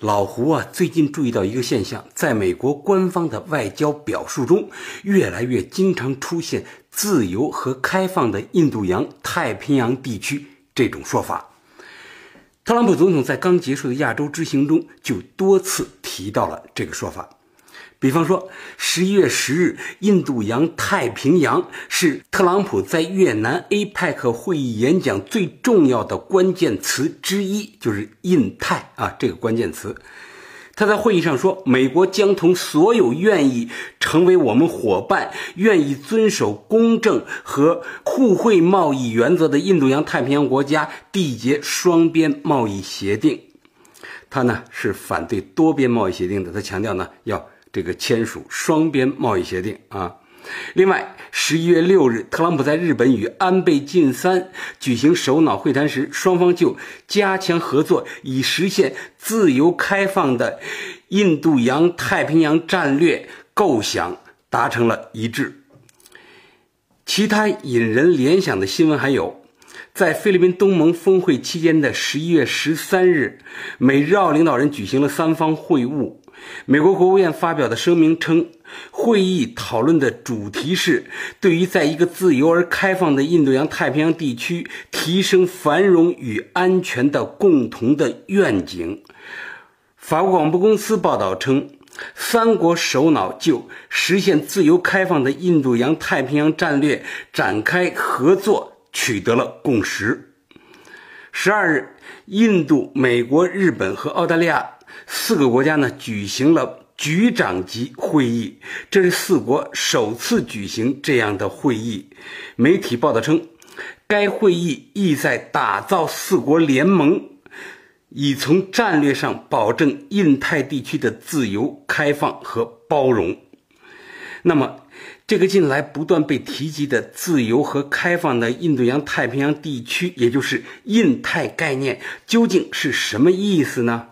老胡啊，最近注意到一个现象，在美国官方的外交表述中，越来越经常出现“自由和开放的印度洋太平洋地区”这种说法。特朗普总统在刚结束的亚洲之行中就多次提到了这个说法。比方说，十一月十日，印度洋太平洋是特朗普在越南 APEC 会议演讲最重要的关键词之一，就是“印太”啊这个关键词。他在会议上说，美国将同所有愿意成为我们伙伴、愿意遵守公正和互惠贸易原则的印度洋太平洋国家缔结双边贸易协定。他呢是反对多边贸易协定的，他强调呢要。这个签署双边贸易协定啊。另外，十一月六日，特朗普在日本与安倍晋三举行首脑会谈时，双方就加强合作以实现自由开放的印度洋太平洋战略构想达成了一致。其他引人联想的新闻还有，在菲律宾东盟峰会期间的十一月十三日，美日澳领导人举行了三方会晤。美国国务院发表的声明称，会议讨论的主题是对于在一个自由而开放的印度洋太平洋地区提升繁荣与安全的共同的愿景。法国广播公司报道称，三国首脑就实现自由开放的印度洋太平洋战略展开合作取得了共识。十二日，印度、美国、日本和澳大利亚。四个国家呢举行了局长级会议，这是四国首次举行这样的会议。媒体报道称，该会议意在打造四国联盟，以从战略上保证印太地区的自由、开放和包容。那么，这个近来不断被提及的自由和开放的印度洋太平洋地区，也就是印太概念，究竟是什么意思呢？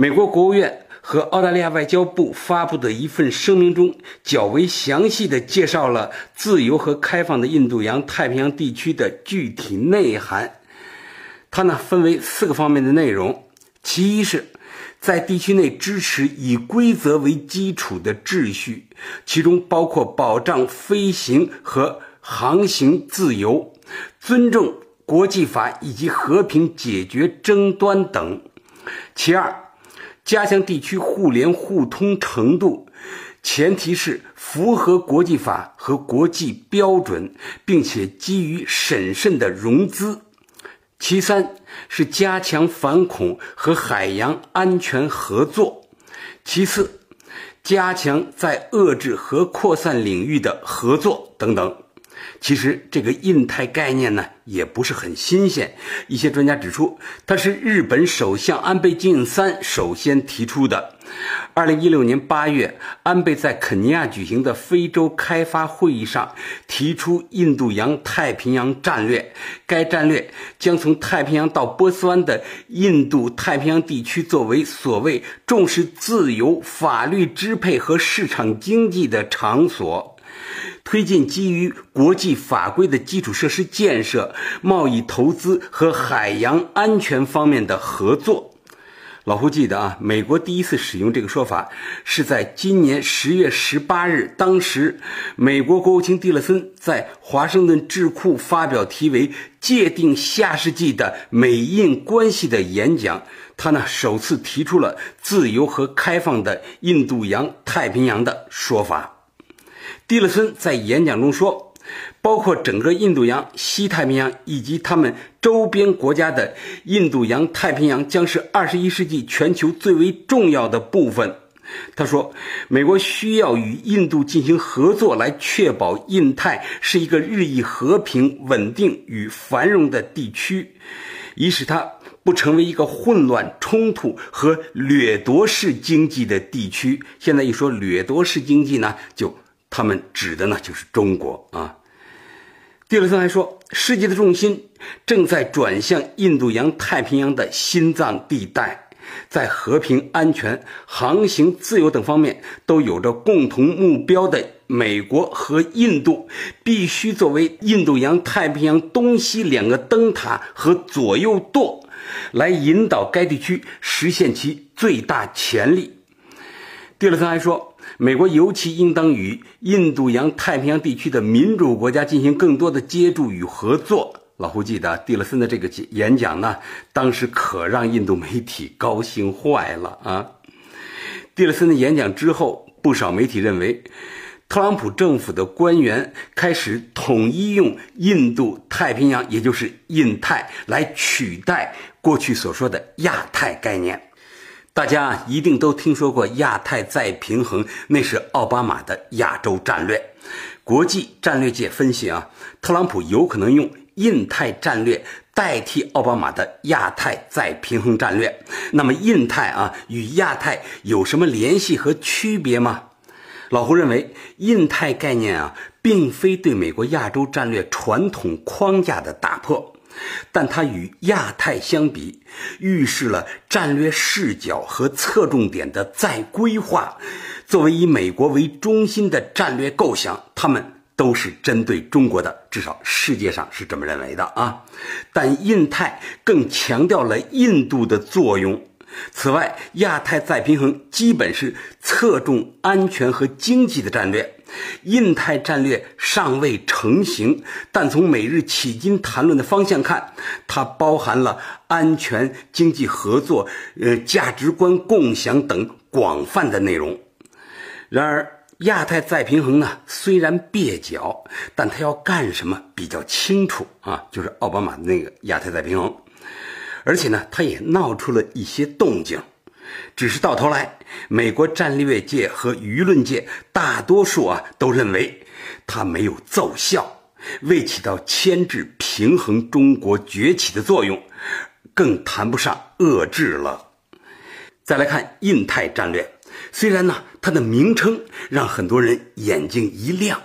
美国国务院和澳大利亚外交部发布的一份声明中，较为详细的介绍了自由和开放的印度洋太平洋地区的具体内涵。它呢分为四个方面的内容：其一是，在地区内支持以规则为基础的秩序，其中包括保障飞行和航行自由、尊重国际法以及和平解决争端等；其二。加强地区互联互通程度，前提是符合国际法和国际标准，并且基于审慎的融资。其三是加强反恐和海洋安全合作。其次，加强在遏制和扩散领域的合作等等。其实这个印太概念呢，也不是很新鲜。一些专家指出，它是日本首相安倍晋三首先提出的。二零一六年八月，安倍在肯尼亚举行的非洲开发会议上提出印度洋太平洋战略。该战略将从太平洋到波斯湾的印度太平洋地区作为所谓重视自由、法律支配和市场经济的场所。推进基于国际法规的基础设施建设、贸易投资和海洋安全方面的合作。老胡记得啊，美国第一次使用这个说法是在今年十月十八日，当时美国国务卿蒂勒森在华盛顿智库发表题为《界定下世纪的美印关系》的演讲，他呢首次提出了自由和开放的印度洋太平洋的说法。蒂勒森在演讲中说，包括整个印度洋、西太平洋以及他们周边国家的印度洋太平洋将是二十一世纪全球最为重要的部分。他说，美国需要与印度进行合作，来确保印太是一个日益和平、稳定与繁荣的地区，以使它不成为一个混乱、冲突和掠夺式经济的地区。现在一说掠夺式经济呢，就他们指的呢就是中国啊。蒂勒森还说，世界的重心正在转向印度洋太平洋的心脏地带，在和平、安全、航行自由等方面都有着共同目标的美国和印度，必须作为印度洋太平洋东西两个灯塔和左右舵，来引导该地区实现其最大潜力。蒂勒森还说。美国尤其应当与印度洋太平洋地区的民主国家进行更多的接触与合作。老胡记得蒂勒森的这个演讲呢，当时可让印度媒体高兴坏了啊！蒂勒森的演讲之后，不少媒体认为，特朗普政府的官员开始统一用印度太平洋，也就是印太，来取代过去所说的亚太概念。大家一定都听说过亚太再平衡，那是奥巴马的亚洲战略。国际战略界分析啊，特朗普有可能用印太战略代替奥巴马的亚太再平衡战略。那么，印太啊与亚太有什么联系和区别吗？老胡认为，印太概念啊，并非对美国亚洲战略传统框架的打破。但它与亚太相比，预示了战略视角和侧重点的再规划。作为以美国为中心的战略构想，他们都是针对中国的，至少世界上是这么认为的啊。但印太更强调了印度的作用。此外，亚太再平衡基本是侧重安全和经济的战略。印太战略尚未成型，但从美日迄今谈论的方向看，它包含了安全、经济合作、呃价值观共享等广泛的内容。然而，亚太再平衡呢，虽然蹩脚，但它要干什么比较清楚啊，就是奥巴马的那个亚太再平衡，而且呢，它也闹出了一些动静。只是到头来，美国战略界和舆论界大多数啊都认为它没有奏效，未起到牵制、平衡中国崛起的作用，更谈不上遏制了。再来看印太战略，虽然呢它的名称让很多人眼睛一亮，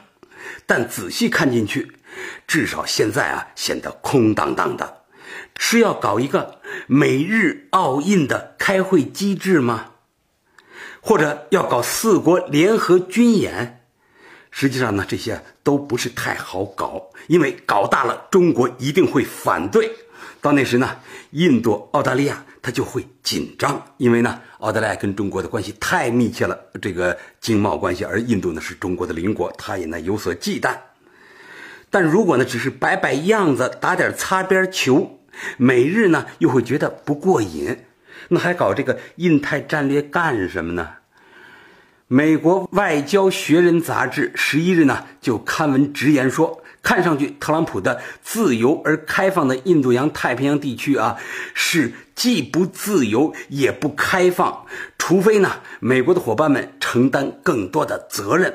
但仔细看进去，至少现在啊显得空荡荡的。是要搞一个美日澳印的开会机制吗？或者要搞四国联合军演？实际上呢，这些都不是太好搞，因为搞大了，中国一定会反对。到那时呢，印度、澳大利亚它就会紧张，因为呢，澳大利亚跟中国的关系太密切了，这个经贸关系，而印度呢是中国的邻国，它也呢有所忌惮。但如果呢，只是摆摆样子，打点擦边球。美日呢又会觉得不过瘾，那还搞这个印太战略干什么呢？美国外交学人杂志十一日呢就刊文直言说，看上去特朗普的自由而开放的印度洋太平洋地区啊，是既不自由也不开放，除非呢美国的伙伴们承担更多的责任。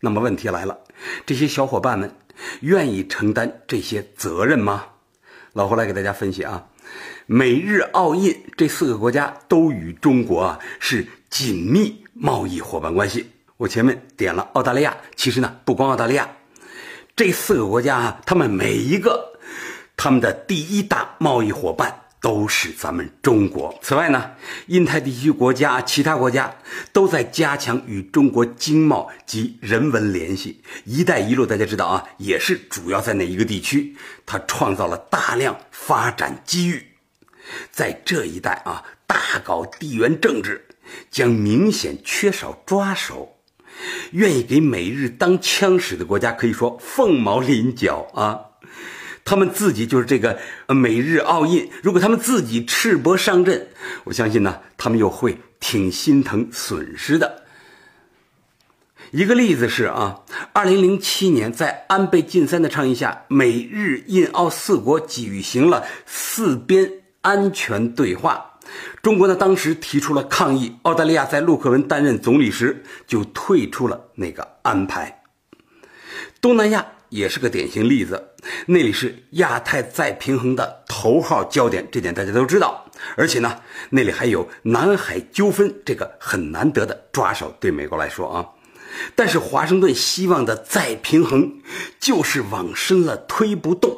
那么问题来了，这些小伙伴们愿意承担这些责任吗？老胡来给大家分析啊，美日澳印这四个国家都与中国啊是紧密贸易伙伴关系。我前面点了澳大利亚，其实呢不光澳大利亚，这四个国家啊，他们每一个他们的第一大贸易伙伴。都是咱们中国。此外呢，印太地区国家、其他国家都在加强与中国经贸及人文联系。一带一路大家知道啊，也是主要在哪一个地区？它创造了大量发展机遇。在这一带啊，大搞地缘政治，将明显缺少抓手。愿意给美日当枪使的国家，可以说凤毛麟角啊。他们自己就是这个美日澳印，如果他们自己赤膊上阵，我相信呢，他们又会挺心疼损失的。一个例子是啊，二零零七年在安倍晋三的倡议下，美日印澳四国举行了四边安全对话，中国呢当时提出了抗议，澳大利亚在陆克文担任总理时就退出了那个安排。东南亚。也是个典型例子，那里是亚太再平衡的头号焦点，这点大家都知道。而且呢，那里还有南海纠纷这个很难得的抓手，对美国来说啊。但是华盛顿希望的再平衡，就是往深了推不动。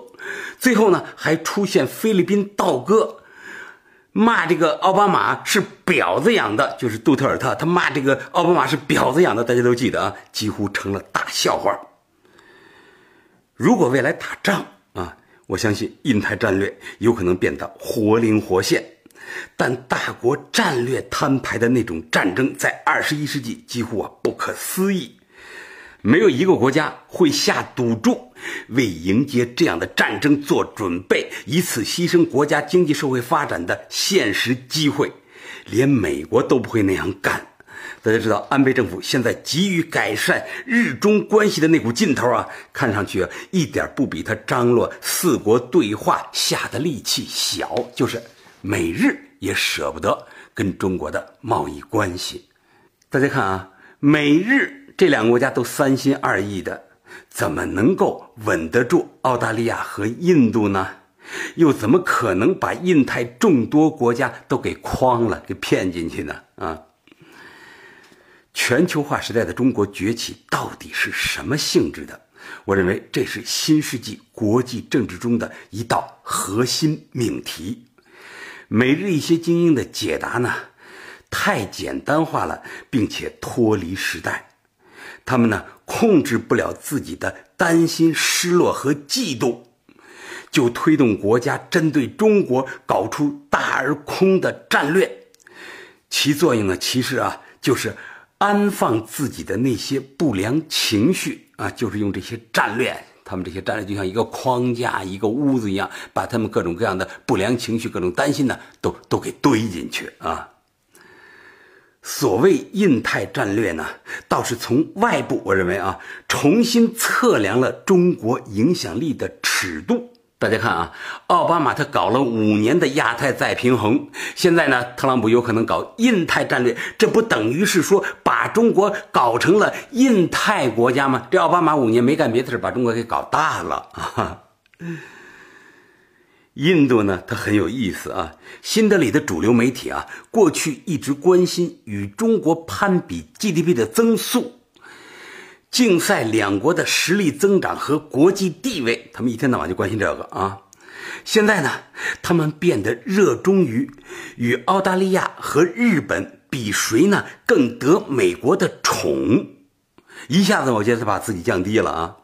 最后呢，还出现菲律宾道哥骂这个奥巴马是婊子养的，就是杜特尔特，他骂这个奥巴马是婊子养的，大家都记得啊，几乎成了大笑话。如果未来打仗啊，我相信印太战略有可能变得活灵活现，但大国战略摊牌的那种战争，在二十一世纪几乎啊不可思议。没有一个国家会下赌注，为迎接这样的战争做准备，以此牺牲国家经济社会发展的现实机会，连美国都不会那样干。大家知道，安倍政府现在急于改善日中关系的那股劲头啊，看上去啊一点不比他张罗四国对话下的力气小。就是美日也舍不得跟中国的贸易关系。大家看啊，美日。这两个国家都三心二意的，怎么能够稳得住澳大利亚和印度呢？又怎么可能把印太众多国家都给诓了、给骗进去呢？啊！全球化时代的中国崛起到底是什么性质的？我认为这是新世纪国际政治中的一道核心命题。每日一些精英的解答呢，太简单化了，并且脱离时代。他们呢控制不了自己的担心、失落和嫉妒，就推动国家针对中国搞出大而空的战略。其作用呢，其实啊就是安放自己的那些不良情绪啊，就是用这些战略，他们这些战略就像一个框架、一个屋子一样，把他们各种各样的不良情绪、各种担心呢，都都给堆进去啊。所谓印太战略呢，倒是从外部，我认为啊，重新测量了中国影响力的尺度。大家看啊，奥巴马他搞了五年的亚太再平衡，现在呢，特朗普有可能搞印太战略，这不等于是说把中国搞成了印太国家吗？这奥巴马五年没干别的事，把中国给搞大了啊。印度呢，它很有意思啊。新德里的主流媒体啊，过去一直关心与中国攀比 GDP 的增速，竞赛两国的实力增长和国际地位，他们一天到晚就关心这个啊。现在呢，他们变得热衷于与澳大利亚和日本比谁呢更得美国的宠，一下子我觉得把自己降低了啊。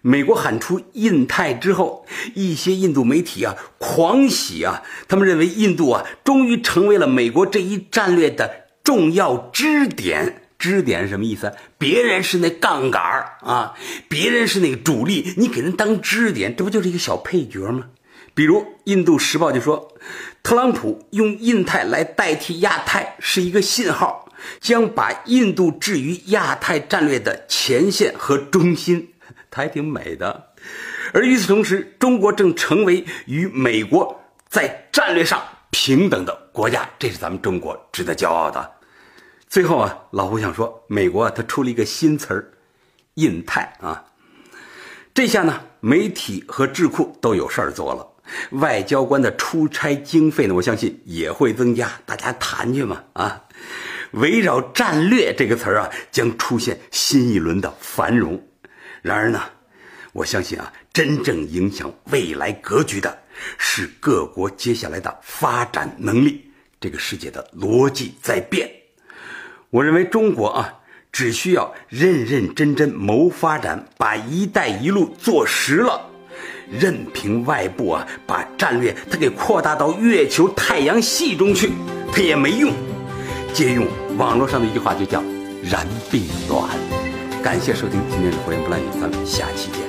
美国喊出印太之后，一些印度媒体啊狂喜啊，他们认为印度啊终于成为了美国这一战略的重要支点。支点是什么意思？别人是那杠杆啊，别人是那个主力，你给人当支点，这不就是一个小配角吗？比如《印度时报》就说，特朗普用印太来代替亚太是一个信号，将把印度置于亚太战略的前线和中心。它还挺美的，而与此同时，中国正成为与美国在战略上平等的国家，这是咱们中国值得骄傲的。最后啊，老胡想说，美国啊，他出了一个新词儿“印太”啊，这下呢，媒体和智库都有事儿做了，外交官的出差经费呢，我相信也会增加，大家谈去嘛啊，围绕“战略”这个词儿啊，将出现新一轮的繁荣。然而呢，我相信啊，真正影响未来格局的是各国接下来的发展能力。这个世界的逻辑在变，我认为中国啊，只需要认认真真谋发展，把“一带一路”做实了，任凭外部啊把战略它给扩大到月球、太阳系中去，它也没用。借用网络上的一句话，就叫“燃并卵”。感谢收听今天的《胡言不乱语》，咱们下期见。